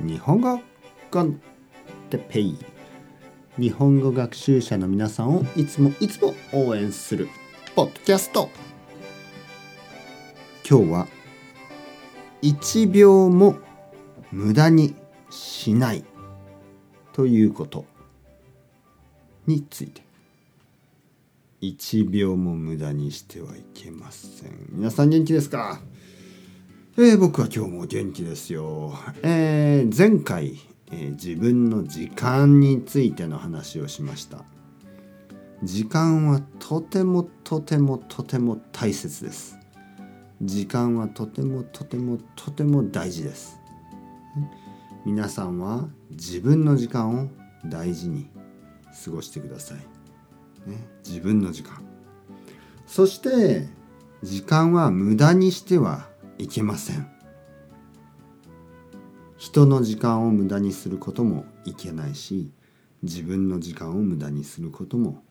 日本語コンテペイ？日本語学習者の皆さんをいつもいつも応援するポッドキャスト。今日は1秒も無駄にしないということについて。1秒も無駄にしてはいけません。皆さん元気ですか？えー、僕は今日も元気ですよ。えー、前回、えー、自分の時間についての話をしました。時間はとてもとてもとても大切です。時間はとてもとてもとても大事です。皆さんは自分の時間を大事に過ごしてください。ね、自分の時間。そして時間は無駄にしてはいけません。人の時間を無駄にすることもいけないし自分の時間を無駄にすることも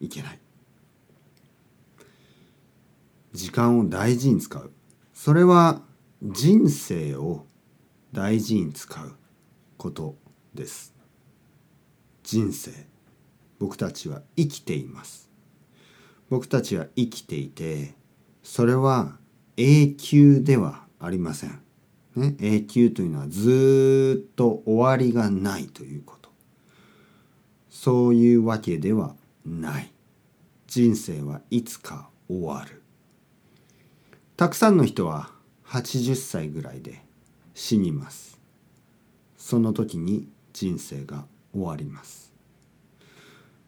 いけない。時間を大事に使う。それは人生を大事に使うことです。人生。僕たちは生きています。僕たちは生きていてそれは永久ではありません。ね、永久というのはずっと終わりがないということ。そういうわけではない。人生はいつか終わる。たくさんの人は80歳ぐらいで死にます。その時に人生が終わります。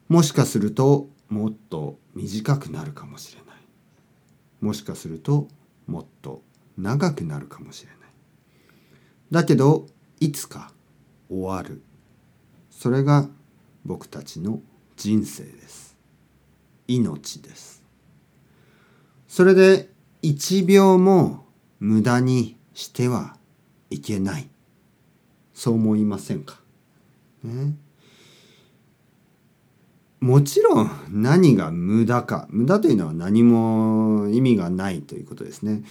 もしかするともっと短くなるかもしれない。もしかするともっと長くなるかもしれない。だけどいつか終わる。それが僕たちの人生です。命です。それで一秒も無駄にしてはいけない。そう思いませんか、ね、もちろん何が無駄か無駄というのは何も意味がないということですね。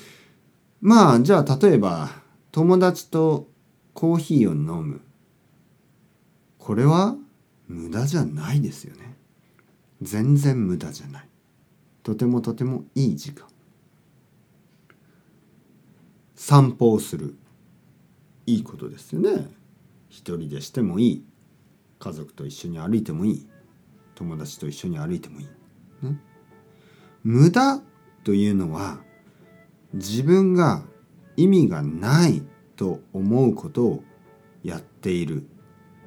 まあじゃあ例えば友達とコーヒーを飲むこれは無駄じゃないですよね。全然無駄じゃない。とてもとてもいい時間。散歩をするいいことですよね。一人でしてもいい。家族と一緒に歩いてもいい。友達と一緒に歩いてもいい？ね、無駄というのは自分が意味がないと思うことをやっている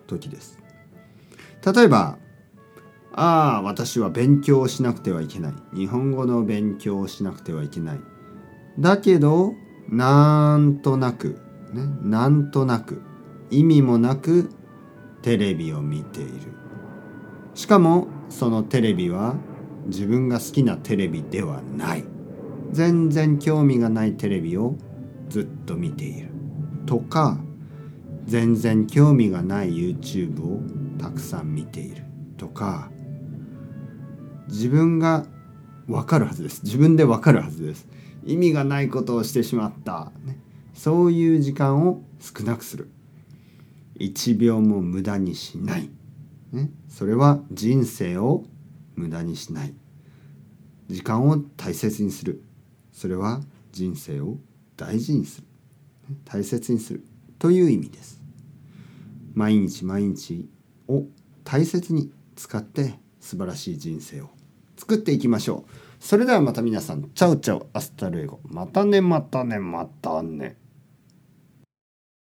時です。例えば「ああ私は勉強をしなくてはいけない」「日本語の勉強をしなくてはいけない」だけどなんとなくねなんとなく意味もなくテレビを見ているしかもそのテレビは自分が好きなテレビではない。全然興味がないテレビをずっと見ているとか全然興味がない YouTube をたくさん見ているとか自分がわかるはずです。自分でわかるはずです。意味がないことをしてしまった、ね、そういう時間を少なくする。1秒も無駄にしない。ね、それは人生を無駄にしない。時間を大切にする。それは人生を大事にする。大切にする。という意味です。毎日毎日を大切に使って素晴らしい人生を作っていきましょう。それではまた皆さん。 Chao chao hasta luego。またねまたねまたね。